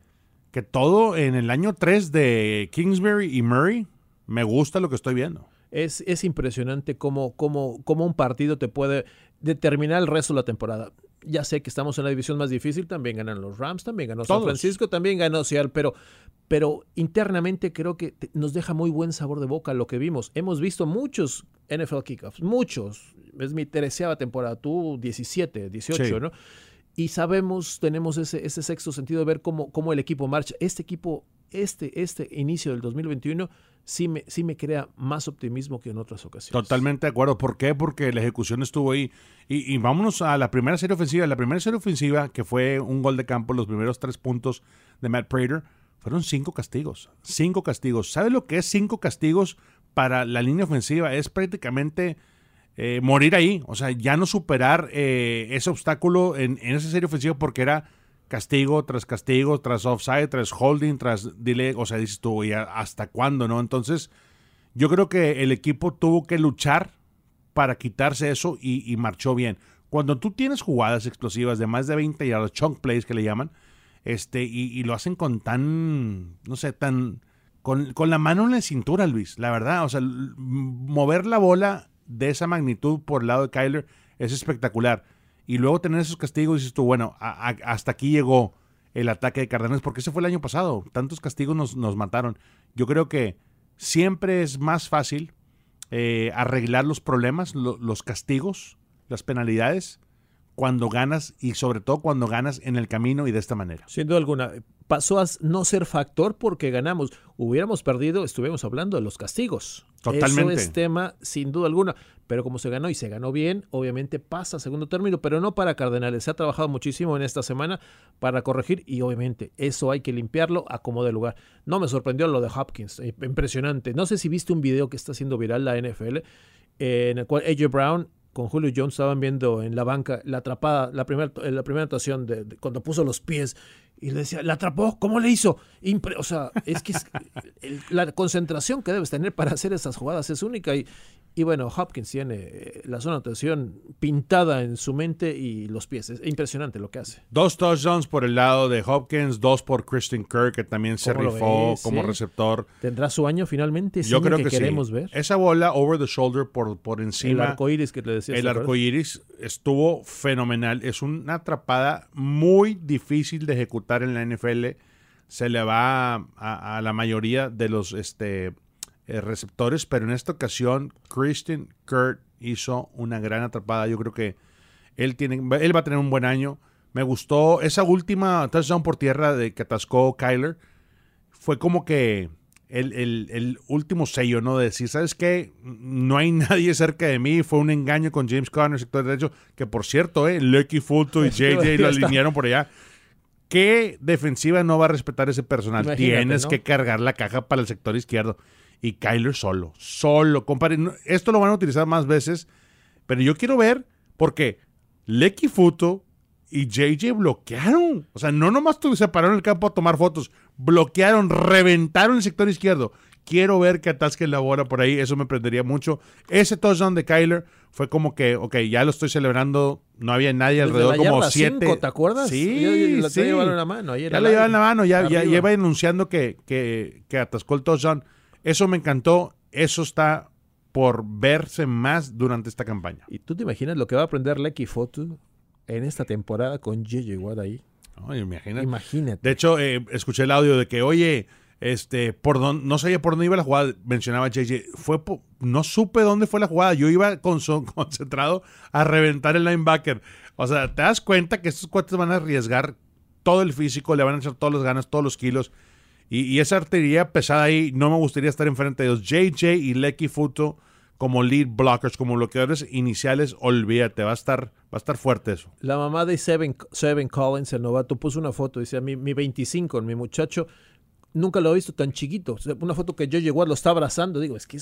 S3: que todo en el año 3 de Kingsbury y Murray, me gusta lo que estoy viendo.
S2: Es, es impresionante cómo, cómo, cómo un partido te puede determinar el resto de la temporada. Ya sé que estamos en la división más difícil, también ganan los Rams, también ganó San. Francisco, también ganó Seattle, pero, pero internamente creo que te- nos deja muy buen sabor de boca lo que vimos. Hemos visto muchos NFL kickoffs, muchos. Es mi treceava temporada, tú 17, 18,
S3: Sí.
S2: ¿no? Y sabemos, tenemos ese, ese sexto sentido de ver cómo, cómo el equipo marcha. Este equipo, este, este inicio del 2021, sí me, sí me crea más optimismo que en otras ocasiones.
S3: Totalmente de acuerdo. ¿Por qué? Porque la ejecución estuvo ahí. Y, y vámonos a la primera serie ofensiva. La primera serie ofensiva, que fue un gol de campo, los primeros tres puntos de Matt Prater, fueron cinco castigos. Cinco castigos. ¿Sabe lo que es cinco castigos para la línea ofensiva? Es prácticamente eh, morir ahí. O sea, ya no superar eh, ese obstáculo en, en esa serie ofensiva porque era castigo tras castigo, tras offside, tras holding, tras delay. O sea, dices tú, ¿y hasta cuándo, no? Entonces, yo creo que el equipo tuvo que luchar para quitarse eso y, y marchó bien. Cuando tú tienes jugadas explosivas de más de 20 yardas, chunk plays que le llaman, este, y, y lo hacen con tan, no sé, tan, con, con la mano en la cintura, Luis, la verdad, o sea, mover la bola de esa magnitud por el lado de Kyler es espectacular. Y luego tener esos castigos, dices tú, bueno, a- a- hasta aquí llegó el ataque de Cardenales, porque ese fue el año pasado, tantos castigos nos, nos mataron. Yo creo que siempre es más fácil eh, arreglar los problemas, lo- los castigos, las penalidades, cuando ganas y sobre todo cuando ganas en el camino y de esta manera.
S2: Sin duda alguna, pasó a no ser factor porque ganamos. Hubiéramos perdido, estuvimos hablando de los castigos.
S3: Totalmente.
S2: Eso es tema, sin duda alguna. Pero como se ganó y se ganó bien, obviamente pasa a segundo término, pero no para Cardenales. Se ha trabajado muchísimo en esta semana para corregir y obviamente eso hay que limpiarlo a como de lugar. No me sorprendió lo de Hopkins, eh, impresionante. No sé si viste un video que está haciendo viral la NFL, eh, en el cual AJ Brown con Julio Jones estaban viendo en la banca la atrapada, la primera, la primera actuación de, cuando puso los pies y le decía, ¿la atrapó? ¿Cómo le hizo? O sea, es que es- la concentración que debes tener para hacer esas jugadas es única y, y bueno, Hopkins tiene eh, la zona de anotación pintada en su mente y los pies. Es impresionante lo que hace.
S3: Dos touchdowns por el lado de Hopkins, dos por Christian Kirk, que también se
S2: ¿Cómo lo
S3: rifó
S2: ves,
S3: como
S2: eh?
S3: receptor.
S2: ¿Tendrá su año finalmente? ¿Es
S3: Yo
S2: el
S3: creo
S2: que,
S3: que,
S2: queremos
S3: sí.
S2: ver?
S3: Esa bola over the shoulder por, por
S2: El
S3: encima.
S2: arco iris que le decía.
S3: El arco iris estuvo fenomenal. Es una atrapada muy difícil de ejecutar en la NFL. Se le va a, a- a la mayoría de los este, eh, receptores, pero en esta ocasión Christian Kurt hizo una gran atrapada. Yo creo que él, tiene, él va a tener un buen año. Me gustó esa última touchdown por tierra de que atascó Kyler. Fue como que el, el- el último sello, ¿no? De decir, ¿sabes qué? No hay nadie cerca de mí. Fue un engaño con James Conner, sector derecho. Que por cierto, ¿eh? Lucky Fulto y JJ lo alinearon por allá. ¿Qué defensiva no va a respetar ese personal?
S2: Imagínate,
S3: Tienes
S2: ¿no?
S3: que cargar la caja para el sector izquierdo. Y Kyler solo, solo. Compadre, esto lo van a utilizar más veces. Pero yo quiero ver, porque Lecky Futo y JJ bloquearon. O sea, no nomás se pararon el campo a tomar fotos. Bloquearon, reventaron el sector izquierdo. Quiero ver que atasquen la bola por ahí. Eso me prendería mucho. Ese touchdown de Kyler fue como que, ok, ya lo estoy celebrando. No había nadie
S2: Desde
S3: alrededor,
S2: la
S3: como siete.
S2: cinco, ¿te acuerdas?
S3: Sí,
S2: la
S3: sí.
S2: en la mano,
S3: Ya la lleva
S2: aire.
S3: en la mano, ya, ya iba anunciando que, que, que atascó el touchdown. Eso me encantó. Eso está por verse más durante esta campaña.
S2: ¿Y tú te imaginas lo que va a aprender Lecky Foto en esta temporada con JJ Watt ahí?
S3: Imagínate.
S2: Imagínate.
S3: De hecho, eh, escuché el audio de que, oye, este, por dónde, no sabía por dónde iba la jugada, mencionaba JJ. Fue po- no supe dónde fue la jugada. Yo iba con, son- concentrado a reventar el linebacker. O sea, te das cuenta que estos cuates van a arriesgar todo el físico, le van a echar todas las ganas, todos los kilos. Y, esa artillería pesada ahí, no me gustaría estar enfrente de ellos. JJ y Lecky Futo como lead blockers, como bloqueadores iniciales, olvídate, va a estar, va a estar fuerte eso.
S2: La mamá de Seven, Seven Collins, el novato, puso una foto. Dice, mi, mi 25, mi muchacho, nunca lo he visto tan chiquito. Una foto que J.J. Watt lo está abrazando. Digo, es que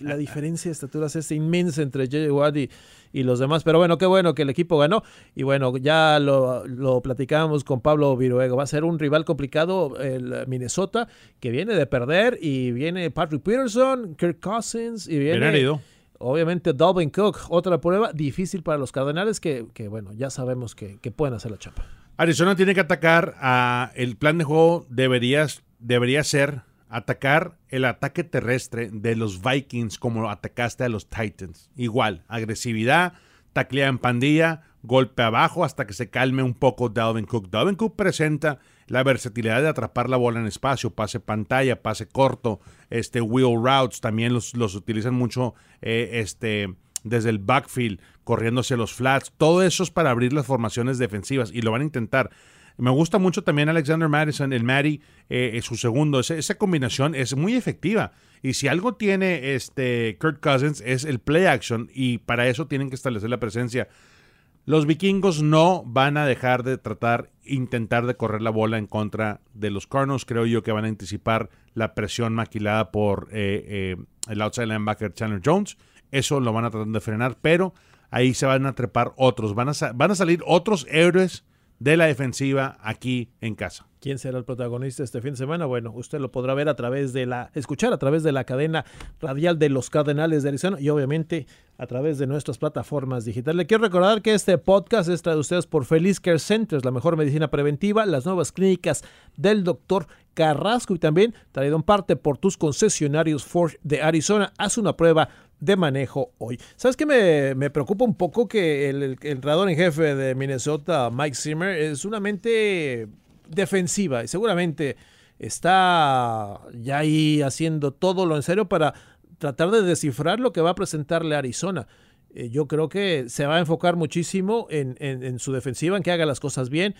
S2: la diferencia de estaturas es inmensa entre J.J. Watt y, los demás. Pero bueno, qué bueno que el equipo ganó. Y bueno, ya lo, lo platicábamos con Pablo Viruego. Va a ser un rival complicado el Minnesota, que viene de perder. Y viene Patrick Peterson, Kirk Cousins. Y viene. Obviamente, Dalvin Cook, otra prueba difícil para los Cardenales que, bueno, ya sabemos que, que pueden hacer la chapa.
S3: Arizona tiene que atacar a el plan de juego deberías debería ser atacar el ataque terrestre de los Vikings como atacaste a los Titans. Igual, agresividad, taclea en pandilla, golpe abajo hasta que se calme un poco Dalvin Cook. Dalvin Cook presenta la versatilidad de atrapar la bola en espacio, pase pantalla, pase corto, este wheel routes, también los, los utilizan mucho eh, este, desde el backfield, corriendo hacia los flats. Todo eso es para abrir las formaciones defensivas y lo van a intentar. Me gusta mucho también Alexander Madison, el Matty, eh, su segundo. Esa, combinación es muy efectiva. Y si algo tiene este Kurt Cousins es el play action y para eso tienen que establecer la presencia. Los vikingos no van a dejar de tratar, intentar de correr la bola en contra de los Cardinals. Creo yo que van a anticipar la presión maquilada por eh, eh, el outside linebacker Chandler Jones. Eso lo van a tratar de frenar, pero ahí se van a trepar otros. Van a, van a salir otros héroes de la defensiva aquí en casa.
S2: ¿Quién será el protagonista este fin de semana? Bueno, usted lo podrá ver a través de la, escuchar a través de la cadena radial de los Cardenales de Arizona y obviamente a través de nuestras plataformas digitales. Le quiero recordar que este podcast es traído ustedes por Feliz Care Centers, la mejor medicina preventiva, las nuevas clínicas del doctor Carrasco y también traído en parte por tus concesionarios Ford de Arizona. Haz una prueba de manejo hoy. ¿Sabes qué me, preocupa un poco que el, el, entrenador en jefe de Minnesota, Mike Zimmer, es una mente defensiva y seguramente está ya ahí haciendo todo lo en serio para tratar de descifrar lo que va a presentarle Arizona. Eh, yo creo que se va a enfocar muchísimo en, en su defensiva, en que haga las cosas bien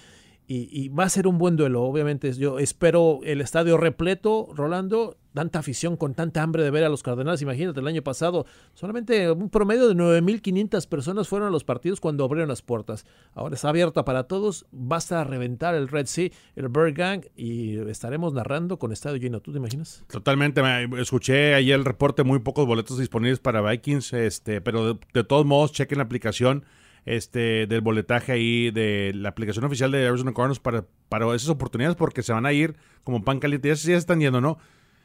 S2: y, va a ser un buen duelo, obviamente. Yo espero el estadio repleto, Rolando, tanta afición con tanta hambre de ver a los Cardenales. Imagínate, el año pasado solamente un promedio de 9.500 personas fueron a los partidos cuando abrieron las puertas. Ahora está abierta para todos, basta reventar el Red Sea, el Bird Gang y estaremos narrando con estadio lleno. ¿Tú te imaginas?
S3: Totalmente. Escuché ayer el reporte, muy pocos boletos disponibles para Vikings, este, pero de, de todos modos, chequen la aplicación este, del boletaje ahí de la aplicación oficial de Arizona Cardinals para, para esas oportunidades porque se van a ir como pan caliente. Ya se, están yendo, ¿no?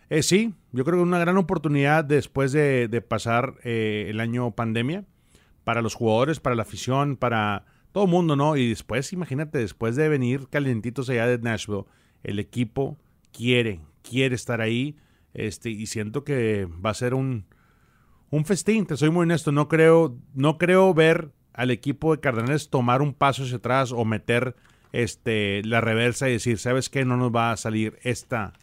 S3: Eh, sí, yo creo que una gran oportunidad después de, pasar eh, el año pandemia para los jugadores, para la afición, para todo el mundo, ¿no? Y después, imagínate, después de venir calientitos allá de Nashville, el equipo quiere, quiere estar ahí. Este, y siento que va a ser un, un festín, te soy muy honesto. No creo, no creo ver al equipo de Cardenales tomar un paso hacia atrás o meter este, la reversa y decir, ¿sabes qué? No nos va a salir esta,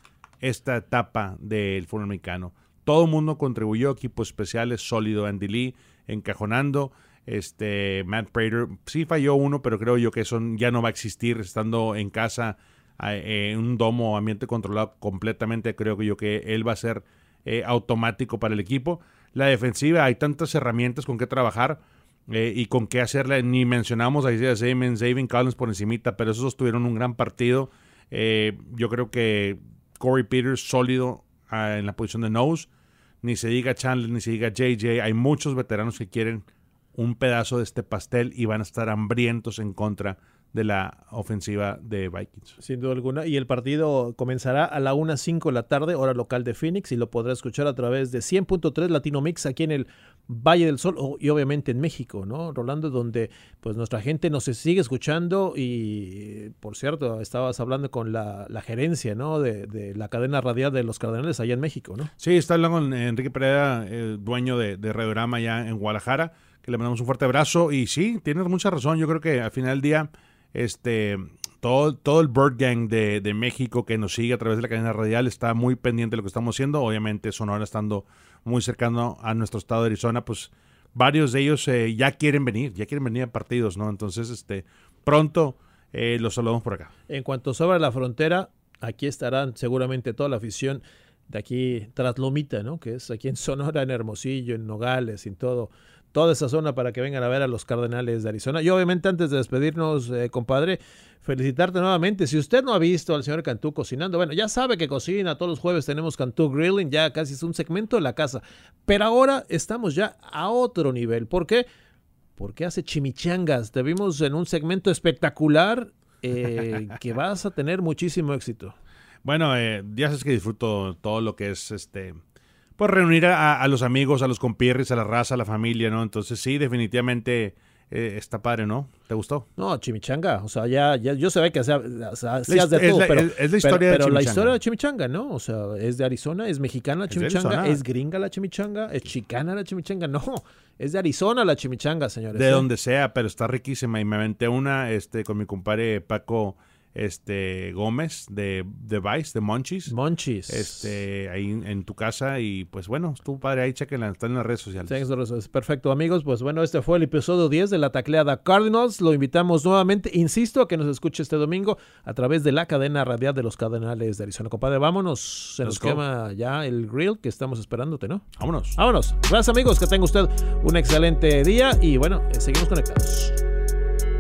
S3: esta etapa del fútbol mexicano. Todo el mundo contribuyó, equipo especial, es sólido, Andy Lee encajonando, este, Matt Prater, sí falló uno, pero creo yo que eso ya no va a existir estando en casa en un domo ambiente controlado completamente, creo que yo que él va a ser eh, automático para el equipo. La defensiva, hay tantas herramientas con que trabajar eh, y con qué hacerle. Ni mencionamos a Isaiah Simmons, David Collins por encimita, pero esos tuvieron un gran partido. Eh, yo creo que Corey Peters sólido ah, en la posición de nose. Ni se diga Chandler, ni se diga JJ. Hay muchos veteranos que quieren un pedazo de este pastel y van a estar hambrientos en contra de la ofensiva de Vikings.
S2: Sin duda alguna. Y el partido comenzará a la 1.05 de la tarde, hora local de Phoenix, y lo podrá escuchar a través de 100.3 Latino Mix aquí en el Valle del Sol y obviamente en México, ¿no? Rolando, donde pues nuestra gente nos sigue escuchando y, por cierto, estabas hablando con la, gerencia, ¿no? De, la cadena radial de los Cardenales allá en México, ¿no?
S3: Sí, está hablando con Enrique Pereira, dueño de, de Radiograma allá en Guadalajara, que le mandamos un fuerte abrazo y sí, tienes mucha razón, yo creo que al final del día este, todo, todo el Bird Gang de, de, México que nos sigue a través de la cadena radial está muy pendiente de lo que estamos haciendo. Obviamente, Sonora estando muy cercano a nuestro estado de Arizona, pues varios de ellos eh, ya quieren venir, ya quieren venir a partidos, ¿no? Entonces, este, pronto eh, los saludamos por acá.
S2: En cuanto sobre la frontera, aquí estarán seguramente toda la afición de aquí tras Lomita, ¿no? Que es aquí en Sonora, en Hermosillo, en Nogales, en todo toda esa zona para que vengan a ver a los Cardenales de Arizona. Y obviamente antes de despedirnos, eh, compadre, felicitarte nuevamente. Si usted no ha visto al señor Cantú cocinando, bueno, ya sabe que cocina, todos los jueves tenemos Cantú Grilling, ya casi es un segmento de la casa. Pero ahora estamos ya a otro nivel. ¿Por qué? Porque hace chimichangas. Te vimos en un segmento espectacular eh, que vas a tener muchísimo éxito.
S3: Bueno, eh, ya sabes que disfruto todo lo que es este. Pues reunir a, a los amigos, a los compierres, a la raza, a la familia, ¿no? Entonces sí, definitivamente eh, está padre, ¿no? ¿Te gustó?
S2: No, chimichanga. O sea, ya, ya yo sabía que hacías de
S3: es,
S2: todo,
S3: la,
S2: pero,
S3: es, es la historia
S2: pero,
S3: de
S2: pero la historia de chimichanga, ¿no? O sea, es de Arizona, es mexicana la
S3: de
S2: chimichanga, es gringa la chimichanga, es chicana la chimichanga. No, es de Arizona la chimichanga, señores.
S3: De
S2: ¿eh?
S3: donde sea, pero está riquísima. Y me aventé una este, con mi compadre Paco este, Gómez de, de Vice, de Monchis.
S2: Monchis.
S3: este, ahí en, tu casa. Y pues bueno, estuvo padre. Ahí chequenla, está en las redes sociales.
S2: Sí, Perfecto, amigos. Pues bueno, este fue el episodio 10 de la tacleada Cardinals. Lo invitamos nuevamente, insisto, a que nos escuche este domingo a través de la cadena radial de los Cardenales de Arizona. Compadre, vámonos. Se nos
S3: Let's go.
S2: quema ya el grill que estamos esperándote, ¿no?
S3: Vámonos.
S2: Vámonos. Gracias, amigos. Que tenga usted un excelente día y bueno, eh, seguimos conectados.